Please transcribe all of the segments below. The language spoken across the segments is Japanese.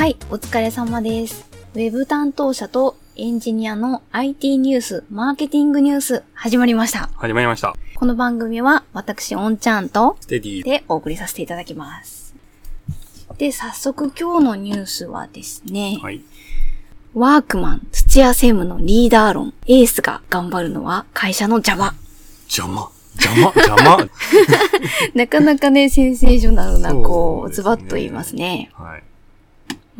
はい、お疲れ様です。ウェブ担当者とエンジニアの IT ニュース、マーケティングニュース、始まりました。始まりました。この番組は、私、オンちゃんと、ステディ。でお送りさせていただきます。で、早速今日のニュースはですね、はい。ワークマン、土屋専務のリーダー論、エースが頑張るのは会社の邪魔。邪魔？邪魔？邪魔？なかなかね、センセーショナルな、こう、ズバッと言いますね。はい。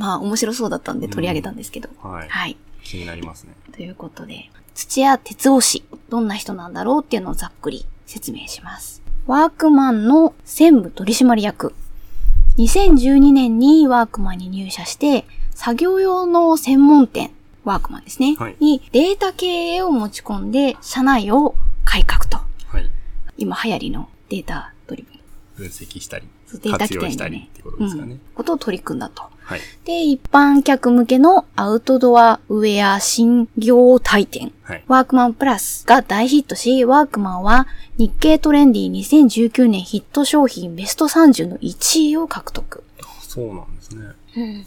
まあ、面白そうだったんで取り上げたんですけど。はい。はい。気になりますね。ということで、土屋哲夫氏、どんな人なんだろうっていうのをざっくり説明します。ワークマンの専務取締役。2012年にワークマンに入社して、作業用の専門店、ワークマンですね、はいにデータ経営を持ち込んで、社内を改革と。はい。今流行りのデータドリブン。分析したり、そうデータ起活用したりってことですかね。ことを取り組んだと。はい。で、一般客向けのアウトドアウェア新業体店。はい。ワークマンプラスが大ヒットし、ワークマンは日経トレンディ2019年ヒット商品ベスト30の1位を獲得。そうなんですね。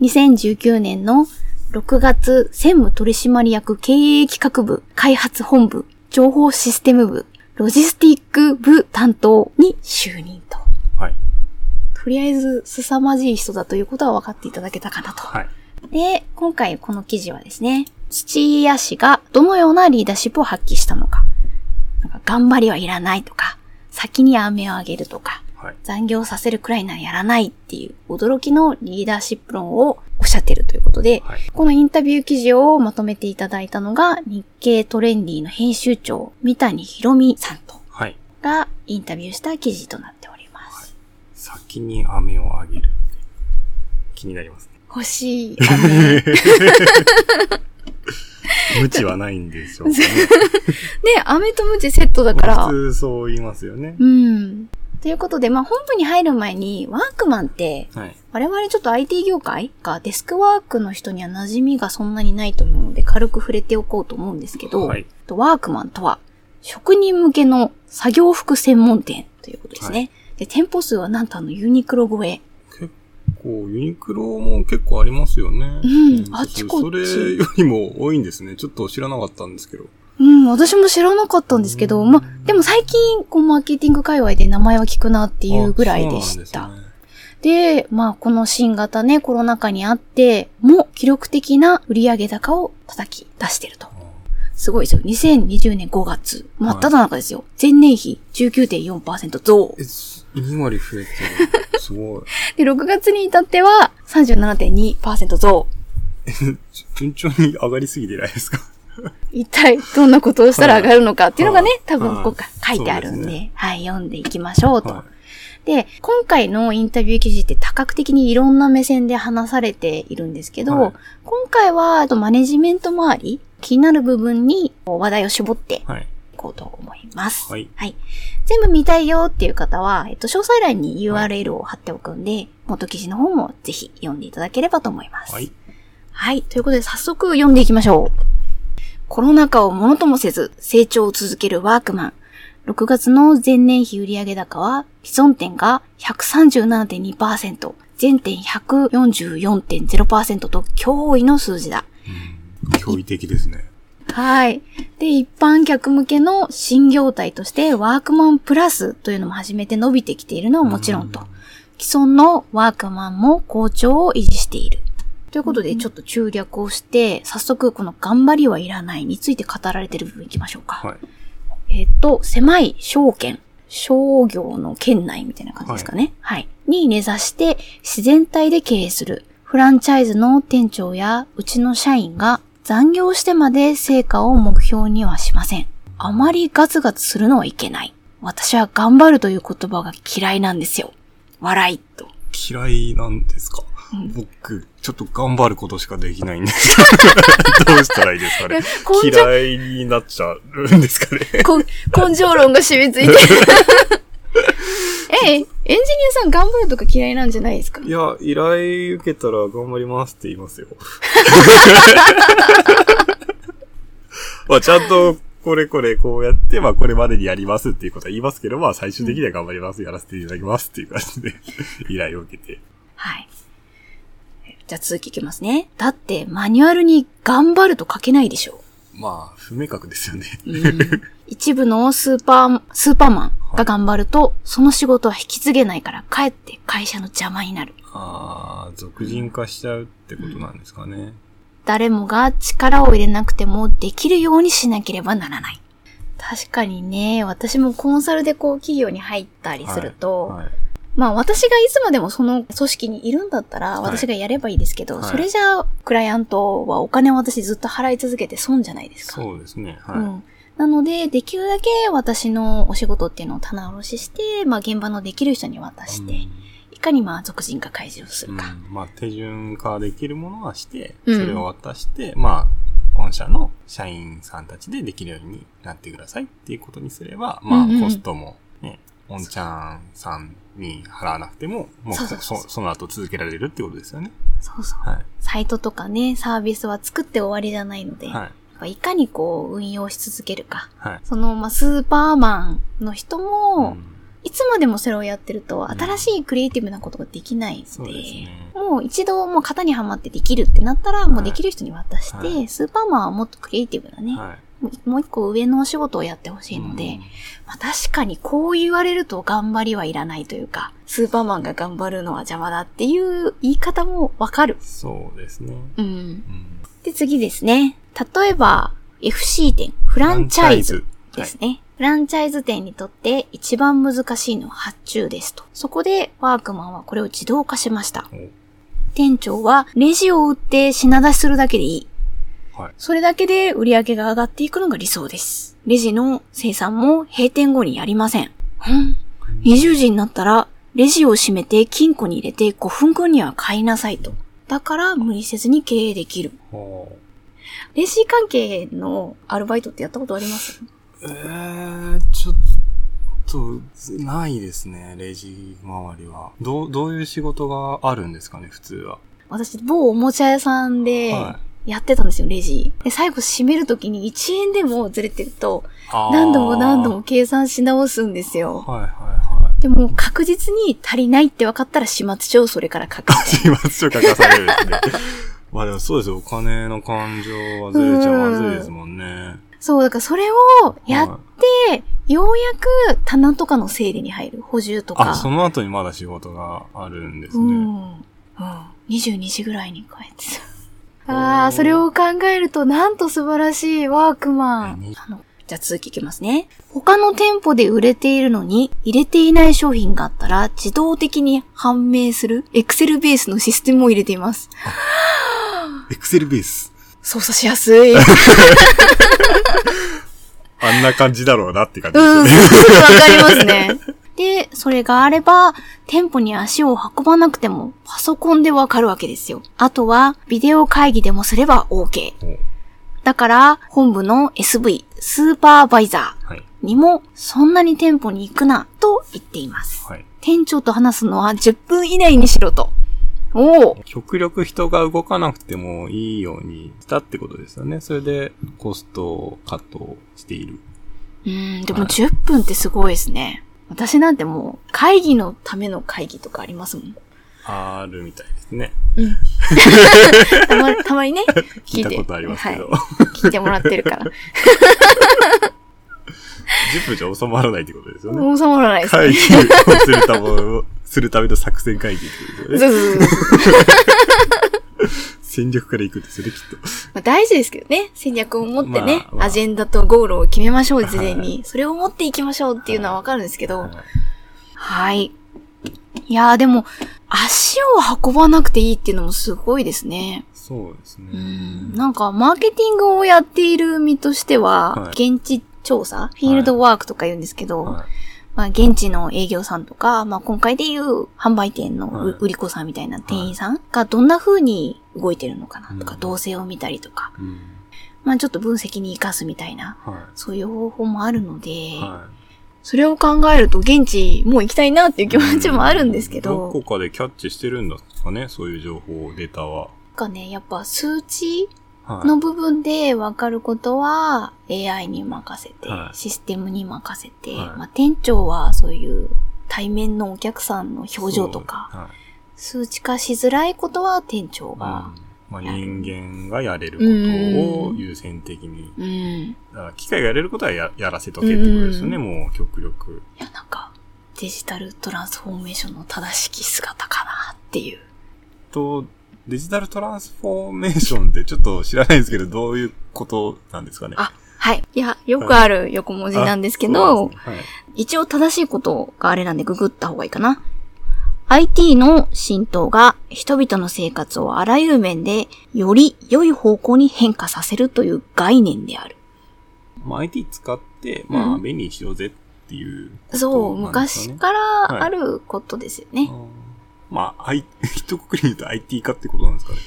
2019年の6月専務取締役経営企画部開発本部情報システム部ロジスティック部担当に就任と。はい。とりあえず凄まじい人だということは分かっていただけたかなと。はい。で、今回この記事はですね、土屋氏がどのようなリーダーシップを発揮したのか。なんか頑張りはいらないとか、先に飴をあげるとか、はい。残業させるくらいならやらないっていう驚きのリーダーシップ論をおっしゃっているということで、はい。このインタビュー記事をまとめていただいたのが日経トレンディの編集長、三谷博美さんとはい。がインタビューした記事となって。先に飴をあげるって。気になりますね。欲しい飴。無知はないんでしょうかね。ね、飴とムチセットだから。普通そう言いますよね。うん。ということで、まあ、本部に入る前に、ワークマンって、はい。我々ちょっと IT 業界かデスクワークの人には馴染みがそんなにないと思うので、軽く触れておこうと思うんですけど、はいとワークマンとは、職人向けの作業服専門店ということですね。で、店舗数はなんとあのユニクロ超え。結構、ユニクロも結構ありますよね。うんあっちこっちそれよりも多いんですね。ちょっと知らなかったんですけど。うん、私も知らなかったんですけど、まあ、でも最近、こう、マーケティング界隈で名前は聞くなっていうぐらいでした。ですねで、まあ、この新型ね、コロナ禍にあって、も記録的な売上高を叩き出してると。すごいですよ。2020年5月。真っ只中ですよ。前年比19.4%増。え、2割増えてる。すごい。で、6月に至っては37.2%増。順調に上がりすぎてないですか？一体どんなことをしたら上がるのかっていうのがねはい、多分はいここ書いてあるんで、そうですねはい、読んでいきましょうと。はで、今回のインタビュー記事って多角的にいろんな目線で話されているんですけど、はい今回はあとマネジメント周り、気になる部分に話題を絞っていい。はい。こうと思います。はい全部見たいよっていう方は、えっと、詳細欄に URL を貼っておくんで、元記事の方もぜひ読んでいただければと思います。はい。はい。ということで早速読んでいきましょう。コロナ禍をものともせず成長を続けるワークマン。6月の前年比売上高は、既存店が137.2%、全店144.0%と驚異の数字だ。驚異的ですね。はい。で、一般客向けの新業態としてワークマンプラスというのも初めて伸びてきているのはもちろんと。既存のワークマンも好調を維持している。ということで、ちょっと中略をして、早速この頑張りはいらないについて語られている部分行きましょうか。はい。えっ、と、狭い商圏、商業の圏内みたいな感じですかね。はい。に根ざして自然体で経営する。フランチャイズの店長やうちの社員が残業してまで成果を目標にはしません。あまりガツガツするのはいけない。私は頑張るという言葉が嫌いなんですよ。笑いと。嫌いなんですか、うん僕、ちょっと頑張ることしかできないんですけど。どうしたらいいですかね嫌いになっちゃうんですかね？こ 根性論が染みついてる。え、エンジニアさん頑張るとか嫌いなんじゃないですか？いや、依頼受けたら頑張りますって言いますよ。まあ、ちゃんと、これこれこうやって、まあ、これまでにやりますっていうことは言いますけど、まあ、最終的には頑張ります、やらせていただきますっていう感じで、依頼を受けて。はい。じゃあ続きいきますね。だってマニュアルに頑張ると書けないでしょ。まあ、不明確ですよね。うん一部のスーパー、スーパーマンが頑張ると、その仕事は引き継げないから、かえって会社の邪魔になる。ああ、俗人化しちゃうってことなんですかね。誰もが力を入れなくてもできるようにしなければならない。確かにね、私もコンサルでこう企業に入ったりすると、はいはいまあ私がいつまでもその組織にいるんだったらはい私がやればいいですけど、はいそれじゃあクライアントはお金を私ずっと払い続けて損じゃないですか。そうですね。はい。うん。なので、できるだけ私のお仕事っていうのを棚卸しして、まあ現場のできる人に渡して、いかにまあ俗人化開示をすうんるか。まあ、手順化できるものはして、うんそれを渡して、まあ、御社の社員さんたちでできるようになってくださいっていうことにすれば、まあ、うんうんコストもね、おんちゃんさんに払わなくても、もうそうそうそうそその後続けられるってことですよね。そうそう。はい。サイトとかね、サービスは作って終わりじゃないので、はい。いかにこう運用し続けるか。はい。その、まあ、スーパーマンの人も、うんいつまでもそれをやってると、ん新しいクリエイティブなことができないので、ですね。もう一度もう型にはまってできるってなったら、もうできる人に渡して、はいスーパーマンはもっとクリエイティブなね、はい。もう一個上のお仕事をやってほしいので、うんまあ、確かにこう言われると頑張りはいらないというか、スーパーマンが頑張るのは邪魔だっていう言い方もわかる。そうですね。うん。うんで、次ですね。例えば、FC 店、フランチャイズですね。フランチャイズ店にとって一番難しいのは発注ですと。そこでワークマンはこれを自動化しました。お店長はレジを売って品出しするだけでいい。はい。それだけで売り上げが上がっていくのが理想です。レジの生産も閉店後にやりません。うん。20時になったら、レジを閉めて金庫に入れて5分後には買いなさいと。だから無理せずに経営できる。ほレジ関係のアルバイトってやったことあります？うえー、ちょっと、ないですね、レジ周りは。どう、どういう仕事があるんですかね、普通は。私、某おもちゃ屋さんではやってたんですよ、レジ。で、最後閉めるときに1円でもずれてると、何度も何度も。計算し直すんですよ。はいはいはい。でも確実に足りないって分かったら始末書をそれから書く。始末書書かされるですね。まあでもそうですよ、お金の感情はずれちゃまずいですもんね。そう、だからそれをやっはて、ようやく棚とかの整理に入る。補充とか。あ、その後にまだ仕事があるんですね。うん。うん。22時ぐらいに帰ってた。ああ、それを考えると、なんと素晴らしいワークマン何。あの、じゃあ続きいきますね。他の店舗で売れているのに、入れていない商品があったら、自動的に判明する、エクセルベースのシステムを入れています。エクセルベース。操作しやすい。あんな感じだろうなって感じうん、ですよね。すぐわかりますね。で、それがあれば、店舗に足を運ばなくても、パソコンでわかるわけですよ。あとは、ビデオ会議でもすれば OK。おだから、本部の SV、スーパーバイザはい。ーにも、そんなに店舗に行くな、と言っています。はい。店長と話すのは10分以内にしろと。おお極力人が動かなくてもいいようにしたってことですよね。それでコストをカットしている。うーん、でも10分ってすごいですね。私なんてもう、会議のための会議とかありますもん。あるみたいですね。うん。たまたまにね、聞いたことありますけど。はい、聞いてもらってるから。10分じゃ収まらないってことですよね。収まらないですね。会議をするための、するための作戦会議ってことですよね。そうそうそう戦略から行くんですよね、きっと。まあ大事ですけどね。戦略を持ってね、まあまあアジェンダとゴールを決めましょう、事前に。それを持っていきましょうっていうのはわかるんですけど。はいはい。いやーでも、足を運ばなくていいっていうのもすごいですね。そうですね。うん。なんか、マーケティングをやっている身としては、はい現地調査、フィールドワークとか言うんですけど、はいまあ、現地の営業さんとか、まあ、今回でいう販売店の売り子さんみたいな店員さんがどんな風に動いてるのかなとか、うん。動静を見たりとか、うん。まあ、ちょっと分析に活かすみたいな、はそういう方法もあるので、それを考えると現地もう行きたいなっていう気持ちもあるんですけど、どこかでキャッチしてるんですかね、そういう情報、データは。かね、やっぱ数値はい。の部分で分かることは AI に任せて、はいシステムに任せて、はいまあ、店長はそういう対面のお客さんの表情とか、そうはい数値化しづらいことは店長うんが。まあ、人間がやれることを優先的に。うん。いだから機械がやれることはややらせとけってことですよね、うもう極力。や、なんか、デジタルトランスフォーメーションの正しき姿かなっていう。と、デジタルトランスフォーメーションってちょっと知らないですけど、どういうことなんですかね？あ、はい。いや、よくある横文字なんですけあど、そうなんですね一応正しいことがあれなんでググった方がいいかな。IT の浸透が人々の生活をあらゆる面でより良い方向に変化させるという概念である。はい。まあ、IT 使って、まあ、うん便利にしようぜっていうことそう、なんですかね、昔からあることですよね。あーまあ、I、一括りに言うと IT 化ってことなんですかね。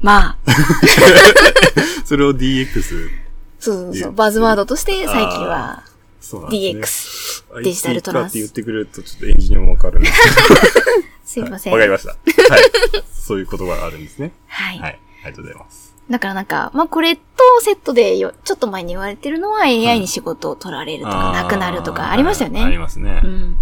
まあ、それを DX、そうそうそう、バズワードとして最近は。DX、デジタルトラン化って言っス。てくれるとちょっとエンジニアもわかるんです すいません。わかりました。はい。そういう言葉があるんですね。はい。はい。ありがとうございます。だからなんか、まあこれとセットでよ、ちょっと前に言われてるのは AI に仕事を取られるとか、なくなるとかありましたよね。ありますねう。ん。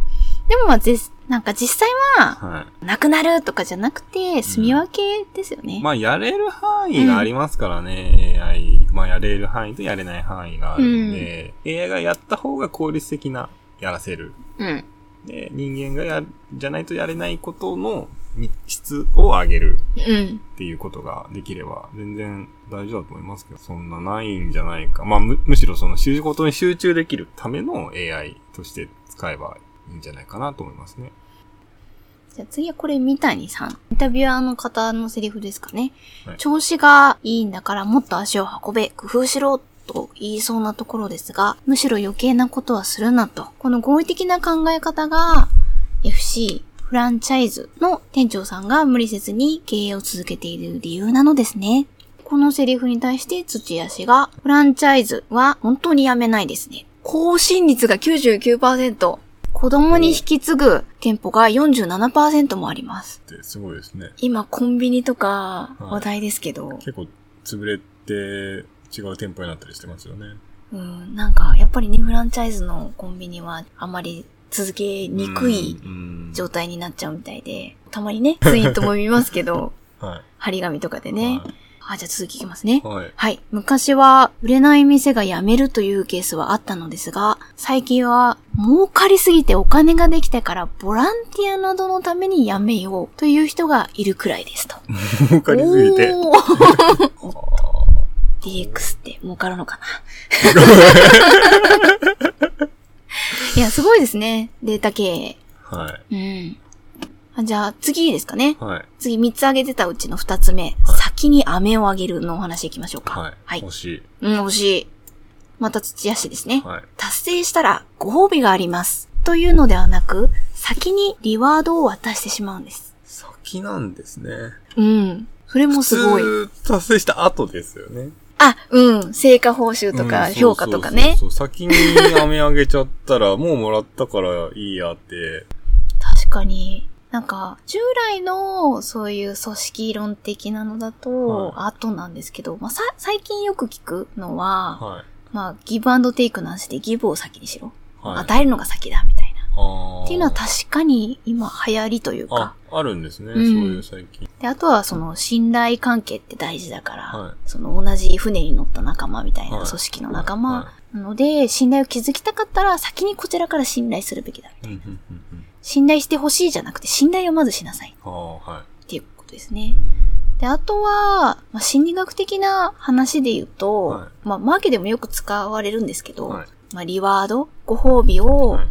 でもまあ、ぜなんか実際は、はなくなるとかじゃなくて、住み分けですよね。い。まあ、やれる範囲がありますからね、AI。まあ、やれる範囲とやれない範囲があるんで、AI がやった方が効率的な、やらせる。うん。で、人間がや、じゃないとやれないことのに質を上げるうん。っていうことができれば、全然大丈夫だと思いますけど、そんなないんじゃないか。まあ、む、むしろその仕事に集中できるための AI として使えばいいんじゃないかなと思いますね。じゃあ次はこれ三谷さん。インタビュアーの方のセリフですかね。はい調子がいいんだからもっと足を運べ、工夫しろ、と言いそうなところですが、むしろ余計なことはするなと。この合理的な考え方が、FC、フランチャイズの店長さんが無理せずに経営を続けている理由なのですね。このセリフに対して土屋氏が、フランチャイズは本当にやめないですね。更新率が99%。子供に引き継ぐ店舗が47%もあります。ってすごいですね。今コンビニとかはい話題ですけど、結構潰れて違う店舗になったりしてますよね。うん、なんかやっぱりね、フランチャイズのコンビニはあまり続けにくいうん状態になっちゃうみたいで、たまにね、ツイートも見ますけど、はい。張り紙とかでね。あ、じゃあ続きいきますね。はい。はい。昔は売れない店が辞めるというケースはあったのですが、最近は儲かりすぎてお金ができてからボランティアなどのために辞めようという人がいるくらいですと。儲かりすぎて。DX って儲かるのかな？いや、すごいですね。データ経営。ーはい。うん。あじゃあ次ですかね。はい。次3つ挙げてたうちの2つ目。先に飴をあげるのお話いきましょうか。はい。はい欲。しい。うん、惜しい。また土屋氏ですね。はい。達成したらご褒美があります。というのではなく、先にリワードを渡してしまうんです。先なんですね。うん。それもすごい。普通達成した後ですよね。あ、うん。成果報酬とかうん評価とかね。そうそうそう先に飴あげちゃったら、もうもらったからいいやって。確かに。なんか、従来のそういう組織論的なのだと、は後なんですけど、まあ、さ、最近よく聞くのは、はい。まあ、ギブアンドテイクなしでギブを先にしろ。はい。与えるのが先だ、みたいな。っていうのは確かに今流行りというあか。、あるんですね。うんそういう最近。で、あとはその信頼関係って大事だから、はいその同じ船に乗った仲間みたいなはい組織の仲間はなので、信頼を築きたかったら先にこちらから信頼するべきだ。うんうんうんうん。信頼してほしいじゃなくて信頼をまずしなさいはい。っていうことですね。で、あとは、まあ、心理学的な話で言うと、はいまあ、マーケでもよく使われるんですけど、はい。まあ、リワード、ご褒美をはい。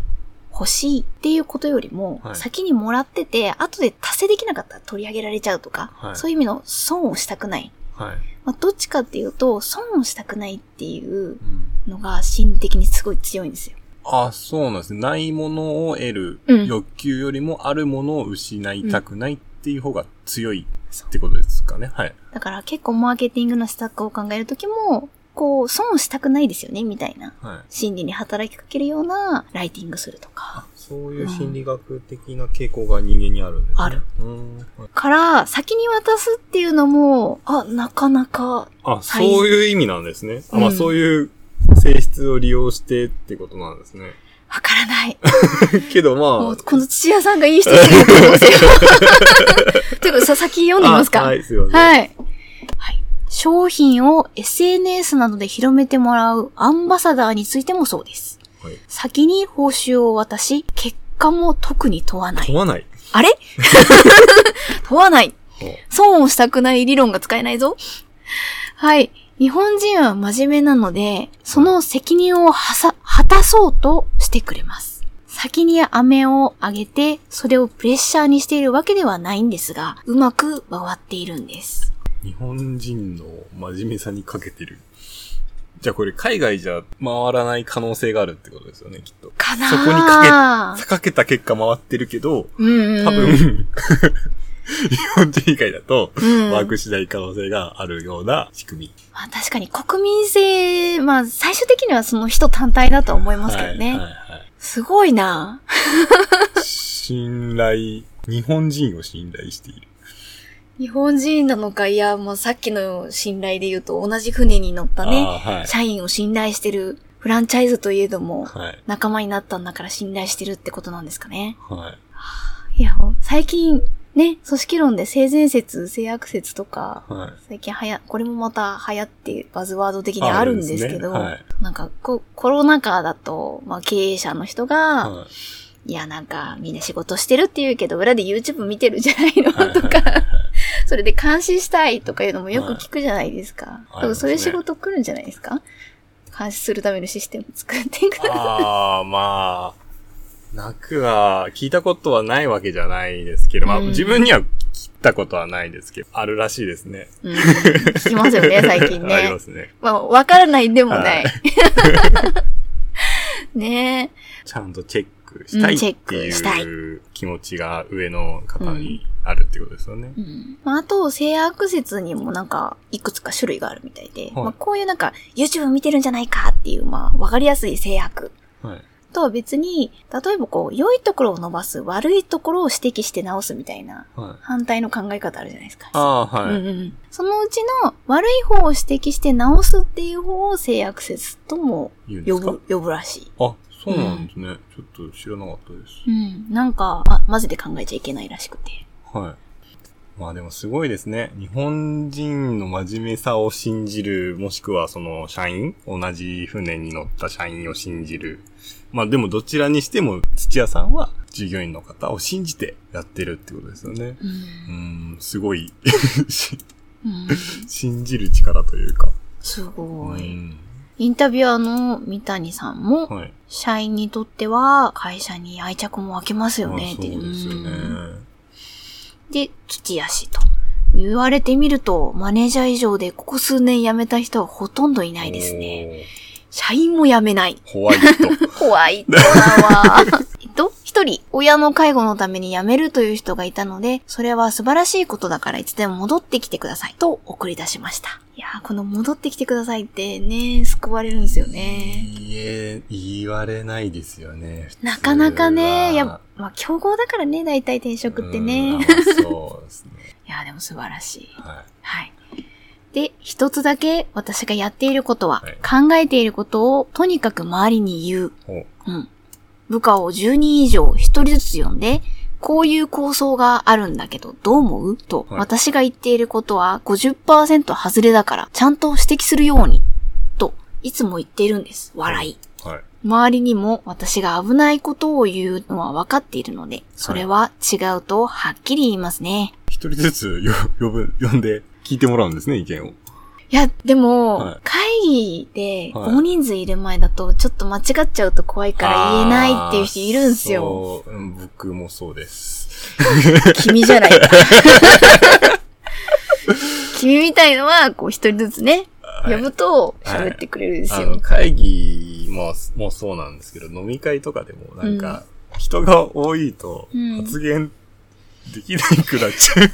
欲しいっていうことよりも、はい先にもらってて、後で達成できなかったら取り上げられちゃうとか、はいそういう意味の損をしたくない。はい。まあ、どっちかっていうと、損をしたくないっていううんのが心理的にすごい強いんですよ。あ、そうなんですね。ないものを得るうん欲求よりもあるものを失いたくないっていう方が強いってことですかね。はい。だから結構マーケティングの施策を考えるときも、こう、損をしたくないですよね、みたいな。はい。心理に働きかけるようなライティングするとか。そういう心理学的な傾向が人間にあるんですね。ある。うん。はいから、先に渡すっていうのも、あ、なかなか、あ、そういう意味なんですね。あ、まあうんそういう性質を利用してってことなんですね。わからない。けどもまうこの土屋さんがいい人すぎる可能性が。というか、さ、先読んでみあ、ますか。はい、すいません。はい。はい。商品を SNS などで広めてもらうアンバサダーについてもそうです。はい先に報酬を渡し、結果も特に問わない。問わない。あれ？問わない。損をしたくない理論が使えないぞ。はい。日本人は真面目なので、その責任をはさ、果たそうとしてくれます。先に飴をあげて、それをプレッシャーにしているわけではないんですが、うまく回っているんです。日本人の真面目さにかけてる。じゃあこれ海外じゃ回らない可能性があるってことですよね、きっと。かなそこにかけ、かけた結果回ってるけど、うんうんうん。多分、日本人以外だと、うんワークしない可能性があるような仕組み。まあ確かに国民性、まあ最終的にはその人単体だとは思いますけどね。はいはいはいすごいな信頼、日本人を信頼している。日本人なのか、いや、もうさっきの信頼で言うと同じ船に乗ったね、はい。社員を信頼してる、フランチャイズといえども、はい。仲間になったんだから信頼してるってことなんですかね。はい。いや、最近、ね、組織論で性善説、性悪説とか、はい。最近はや、これもまた流行ってバズワード的にあるんですけど、あるんですねなんかこ、コロナ禍だと、まあ経営者の人が、はい。いや、なんか、みんな仕事してるって言うけど、裏で YouTube 見てるじゃないのはいとかはいはいはい、それで監視したいとかいうのもよく聞くじゃないですか。はい多分そういう仕事来るんじゃないですか？監視するためのシステム作っていく。ああ、まあ、なくは、聞いたことはないわけじゃないですけど、まあ、うん自分には聞いたことはないですけど、あるらしいですね。うん、聞きますよね、最近ありねま。すね。まあ、わからないでもない。は ねちゃんとチェックしたいうんチェッってクしたいいう気持ちが上の方にあるってことですよねえ。。うんまあ、あと、性悪説にもなんか、いくつか種類があるみたいで、まあ、こういうなんか、YouTube 見てるんじゃないかっていう、まあ、わかりやすい性悪。はい。とは別に、例えばこう、良いところを伸ばす、悪いところを指摘して直すみたいな、はい。反対の考え方あるじゃないですか。ああ、はい。うんうん、そのうちの悪い方を指摘して直すっていう方を性悪説とも呼ぶ、呼ぶらしい。あ、そうなんですね。ちょっと知らなかったです。うん。なんか、あ、マジで考えちゃいけないらしくて。はい。まあでもすごいですね。日本人の真面目さを信じる、もしくはその社員同じ船に乗った社員を信じる。まあでもどちらにしても土屋さんは従業員の方を信じてやってるってことですよね。うんう。ーん、すごいしうん、信じる力というか。すごい。うんインタビュアーの三谷さんも、はい。社員にとっては会社に愛着も湧きますよまあね、そうってですよね。うんで、土屋氏と。言われてみると、マネージャー以上でここ数年辞めた人はほとんどいないですね。社員も辞めない。ホワイト。ホワイトだわ。えっと、一人、親の介護のために辞めるという人がいたので、それは素晴らしいことだからいつでも戻ってきてください。と送り出しました。いやー、この戻ってきてくださいってね、救われるんですよね。言え、言われないですよね。なかなかね、普通はや、まあ、競合だからね、大体転職ってうんね。あまあそうですね。いやー、でも素晴らしい。はい。はい。で、一つだけ私がやっていることは、はい考えていることをとにかく周りに言う。ほう。うん。部下を10人以上1人ずつ呼んで、こういう構想があるんだけど、どう思う？と、はい私が言っていることは50%外れだから、ちゃんと指摘するように。と、いつも言っているんです。笑い。はい。周りにも私が危ないことを言うのは分かっているので、それは違うとはっきり言いますね。一人ずつよ呼ぶ、呼んで聞いてもらうんですね、意見を。いや、でも、はい会議ではい大人数いる前だと、ちょっと間違っちゃうと怖いから言えないっていう人いるんすよ。そう、うん僕もそうです。君じゃないか。君みたいのは、こう一人ずつね、はい呼ぶと喋ってくれるんですよ。あの、会議も、もうそうなんですけど、飲み会とかでも、なんか、人が多いとうん、発言できなくなっちゃう。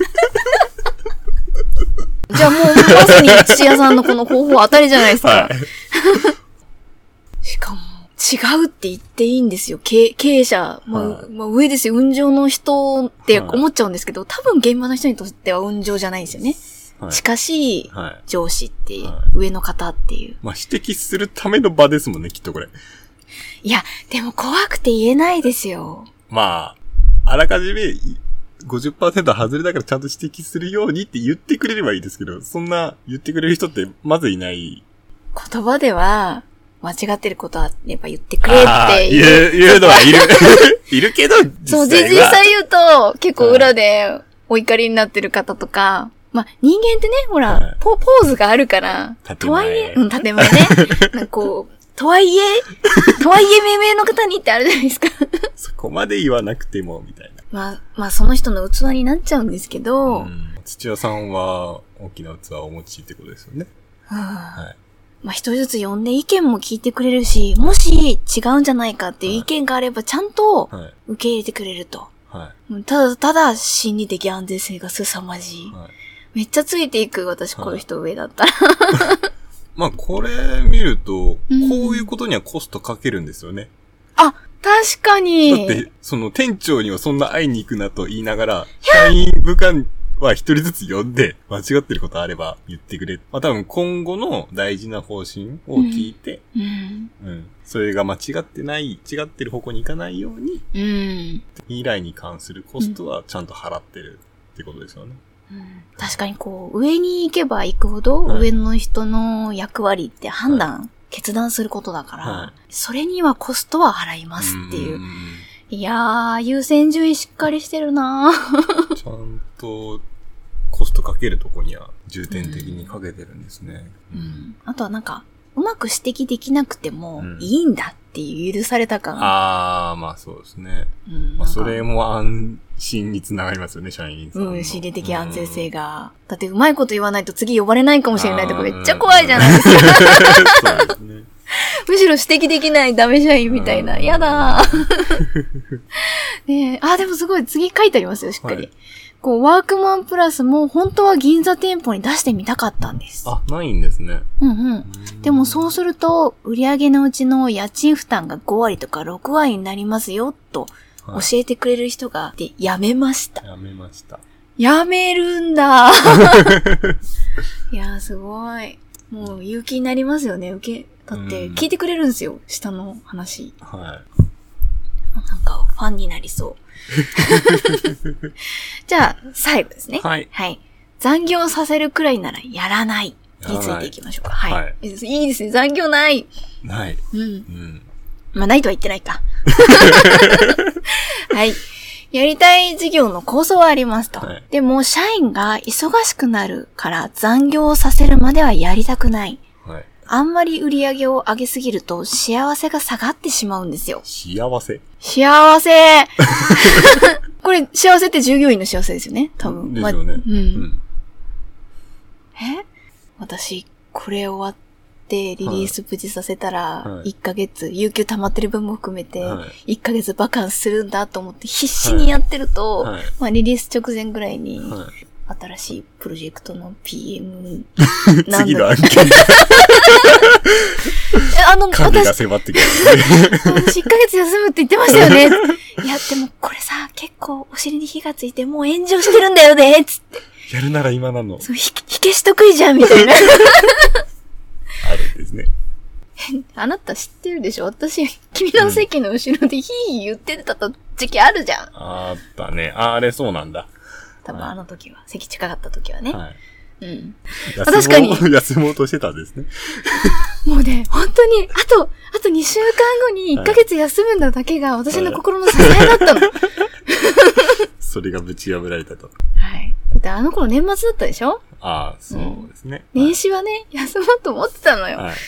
じゃあもうまさに土屋さんのこの方法当たりじゃないですか。はい。しかも、違うって言っていいんですよ。経経営者、まあはいまあ、上ですよ。運上の人ってはい思っちゃうんですけど、多分現場の人にとっては運上じゃないんですよね。はい。近しいはい。上司っていう、は上の方っていう。まあ、指摘するための場ですもんね、きっとこれ。いや、でも怖くて言えないですよ。まあ、あらかじめい50%外れだからちゃんと指摘するようにって言ってくれればいいですけど、そんな言ってくれる人ってまずいない。言葉では、間違ってることあれば言ってくれって。言う、言うのはいる。いるけど、そう、実際は実際言うと、結構裏でお怒りになってる方とか、まあ、人間ってね、ほら、はいポ、ポーズがあるから、とはいえ、うん、建前ね。なんかこう、とはいえ、とはいえ命名の方にってあるじゃないですか。そこまで言わなくても、みたいな。まあ、まあ、その人の器になっちゃうんですけど、うん土屋さんは大きな器をお持ちってことですよね。うんはい。まあ、一人ずつ呼んで意見も聞いてくれるし、もし違うんじゃないかっていう意見があれば、ちゃんとはい。受け入れてくれると。はうんただ、ただ、心理的安全性が凄まじいい。。はい。めっちゃついていく、私、この人上だったら。まあ、これ見ると、うんこういうことにはコストかけるんですよね。あ、確かに。だって、その店長にはそんな会いに行くなと言いながら、社員部下は一人ずつ呼んで、間違ってることあれば言ってくれ。まあ多分今後の大事な方針を聞いて、うん。うん。それが間違ってない、違ってる方向に行かないように、うん。未来に関するコストはちゃんと払ってるってことですよね。うん確かにこう、上に行けば行くほど、はい上の人の役割って判断、決断することだから、はいそれにはコストは払いますっていう。んいやー、優先順位しっかりしてるなー ちゃんとコストかけるとこには重点的にかけてるんですね。うん。あとはなんか、うまく指摘できなくてもうんいいんだっていう許された感。ああ、まあそうですね。うんまあそれも安心につながりますよね、社員さんの。うん、心理的安全性が。だってうまいこと言わないと次呼ばれないかもしれないとかめっちゃ怖いじゃないですか。そうですね。むしろ指摘できないダメ社員みたいな。うんやだー。ねえ、あ、でもすごい次書いてありますよ、しっかり。はいこう、ワークマンプラスも本当は銀座店舗に出してみたかったんです。あ、ないんですね。うんうん。でもそうすると、売上のうちの家賃負担が5割とか6割になりますよ、と教はいえてくれる人が、で、やめました。やめました。やめるんだ いやー、すごい。もう勇気になりますよね、受け。だって、うん聞いてくれるんですよ、下の話。はなんか、ファンになりそう。じゃあ、最後ですね。はいはい。残業させるくらいならやらない。についていきましょうか。はい。はいい、いですね。残業ない。い。ない。うん。うん。まあ、ないとは言ってないか。はい。やりたい事業の構想はありますと。はいでも、社員が忙しくなるから残業させるまではやりたくない。はい。あんまり売り上げを上げすぎると幸せが下がってしまうんですよ。幸せ？幸せ これ、幸せって従業員の幸せですよね多分。ですよね。まうん。うん。え？私、これ終わってリリース無事させたら、はい1ヶ月、有給溜まってる分も含めて、は1ヶ月バカンスするんだと思って必死にやってると、はいまあリリース直前ぐらいに、はい。新しいプロジェクトの PM なんだ次の案件が えあの、金が私、迫ってくる。私1ヶ月休むって言ってましたよね。いや、でもこれさ、結構お尻に火がついてもう炎上してるんだよね、つって。やるなら今なの。そう、ひ火消し得意じゃん、みたいな。あるんですね。あなた知ってるでしょ？私、君の席の後ろでヒーヒー言ってた時期あるじゃん。あったね。ああれそうなんだ。多分あの時は。席近かった時はね。はい。うん。確かに 休もうとしてたんですね。もうね、本当に、あと、あと2週間後に1ヶ月休むんだだけが私の心の支えだったの。はい。それがぶち破られたと。だってあの頃年末だったでしょ？ああ、そうですね。年始はね、休もうと思ってたのよ。はい。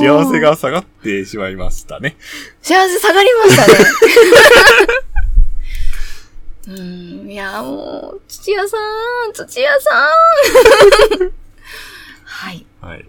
幸せ。が下がってしまいましたね。幸せ下がりましたね。うん、いや、もう、土屋さん、土屋さん。はい。はい。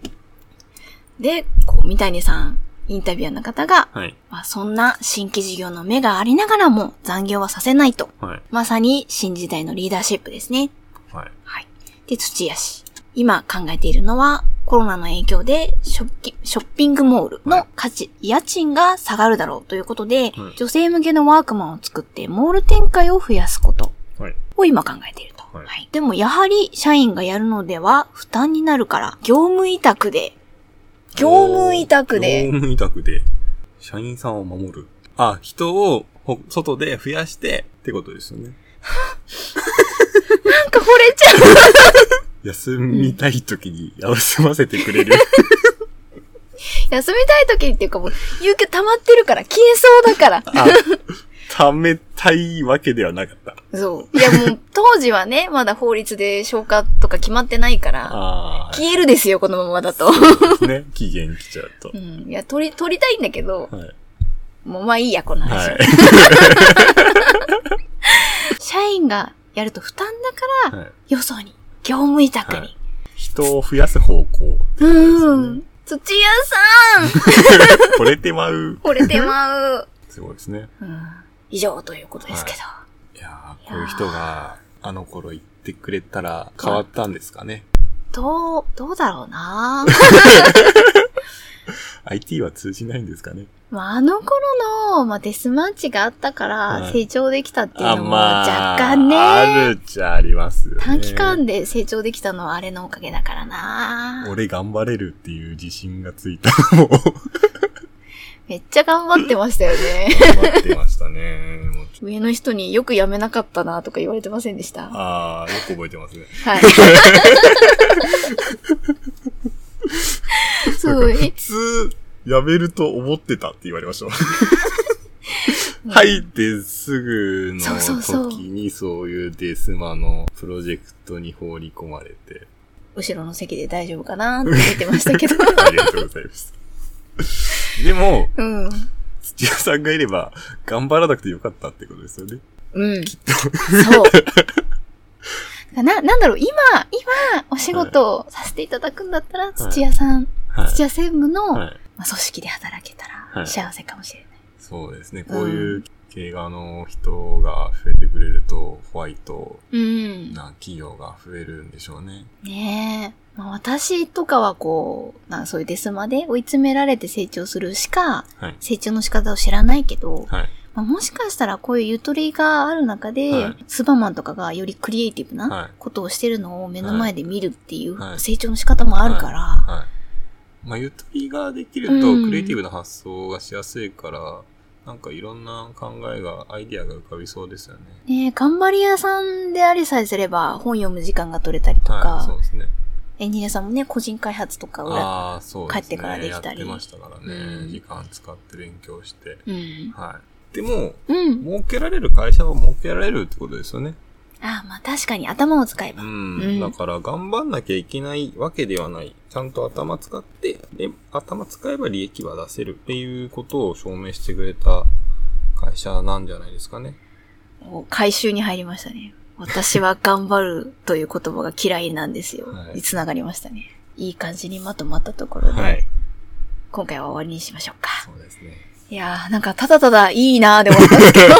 で、こう、三谷さん、インタビュアーの方が、はい。まあ、そんな新規事業の目がありながらも残業はさせないと。はい。まさに新時代のリーダーシップですね。はい。はい。で、土屋氏。今考えているのは、コロナの影響でショッキショッピングモールの価値、家賃が下がるだろうということで、はい女性向けのワークマンを作ってモール展開を増やすことはい。を今考えていると。はいはい。でもやはり社員がやるのでは負担になるから、業務委託で業務委託で業務委託で、社員さんを守る。あ、人をほ外で増やしてってことですよね。なんか惚れちゃう。休みたい時に休ませてくれる。休みたい時っていうかもう、有給溜まってるから、消えそうだから。あ、貯めたいわけではなかった。そう。いやもう、当時はね、まだ法律で消化とか決まってないから、消えるですよ、このままだと。ね。期限来ちゃうとう。ん。いや、取り、取りたいんだけど、はい。もうまあいいや、この話。はい。社員がやると負担だから、はい、よそに、業務委託に。はい人を増やす方向。うん。土屋さん 惚れてまう。惚れてまう。すごいですね。うん。以上ということですけど。いやーこういう人が、あの頃言ってくれたら変わったんですかね。どう、どうだろうな IT は通じないんですかね。まあ、あの頃の、まあ、デスマッチがあったかはいら成長できたっていうのもあ若干ね、あるっちゃありますよね。短期間で成長できたのはあれのおかげだからな俺頑張れるっていう自信がついたのも めっちゃ頑張ってましたよね。頑張ってましたね。上の人によく辞めなかったなとか言われてませんでした？はああ、よく覚えてますね。い。そう、え普通、辞めると思ってたって言われました。入ってすぐの時にそういうデスマのプロジェクトに放り込まれて、後ろの席で大丈夫かなって言ってましたけど。ありがとうございます。でも、うん。土屋さんがいれば頑張らなくてよかったってことですよね。うん。そう。な、なんだろう、今、今、お仕事をさせていただくんだったら、土屋さん、はい。土屋専務の、はい。まあ、組織で働けたはいら幸せかもしれない。そうですね。こういう経営側の人が増えてくれると、ホワイトうん。な企業が増えるんでしょうね。ねえ。まあ、私とかはこう、なそういうデスマで追い詰められて成長するしか、はい。成長の仕方を知らないけど、はい。まあ、もしかしたらこういうゆとりがある中で、はいスーパーマンとかがよりクリエイティブはないことをしてるのを目の前で見るっていうはい成長の仕方もあるから、はい。まあ、ゆとりができると、うんクリエイティブな発想がしやすいから、なんかいろんな考えが、アイディアが浮かびそうですよね。ねえ頑張り屋さんでありさえすれば本読む時間が取れたりとか、はい、そうですね。エンジニアさんもね、個人開発とか裏、ああ、そうね。帰ってからできたりやってましたからね。うん時間使って勉強して。うん。はい。でも、うん。儲けられる会社は儲けられるってことですよね。ああ、まあ確かに頭を使えば。うん。うんだから頑張んなきゃいけないわけではない。ちゃんと頭使って、で、頭使えば利益は出せるっていうことを証明してくれた会社なんじゃないですかね。お回収に入りましたね。私は頑張るという言葉が嫌いなんですよ。はいに繋がりましたね。いい感じにまとまったところで、はい。今回は終わりにしましょうか。そうですね。いやー、なんかただただいいなーで思ったんですけど。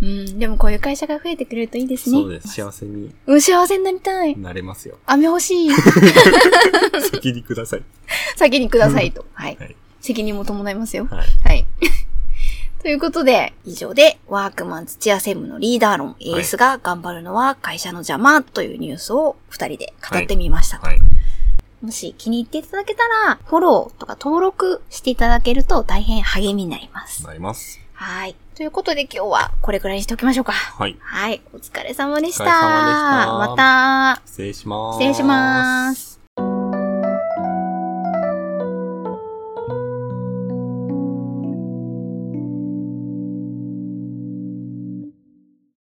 うん、でもこういう会社が増えてくれるといいですね。そうです。幸せにうん、幸せになりたい。なれますよ。飴欲しい。先にください。先にくださいと。はい。はい。責任も伴いますよ。はい。はい。ということで、以上で、ワークマン土屋専務のリーダー論、エースが頑張るのは会社の邪魔というニュースを二人で語ってみました。はい。もし気に入っていただけたら、フォローとか登録していただけると大変励みになります。なります。はい。ということで今日はこれくらいにしておきましょうか。はい。はい。お疲れ様でした。お疲れ様でしたまた。失礼します。失礼します。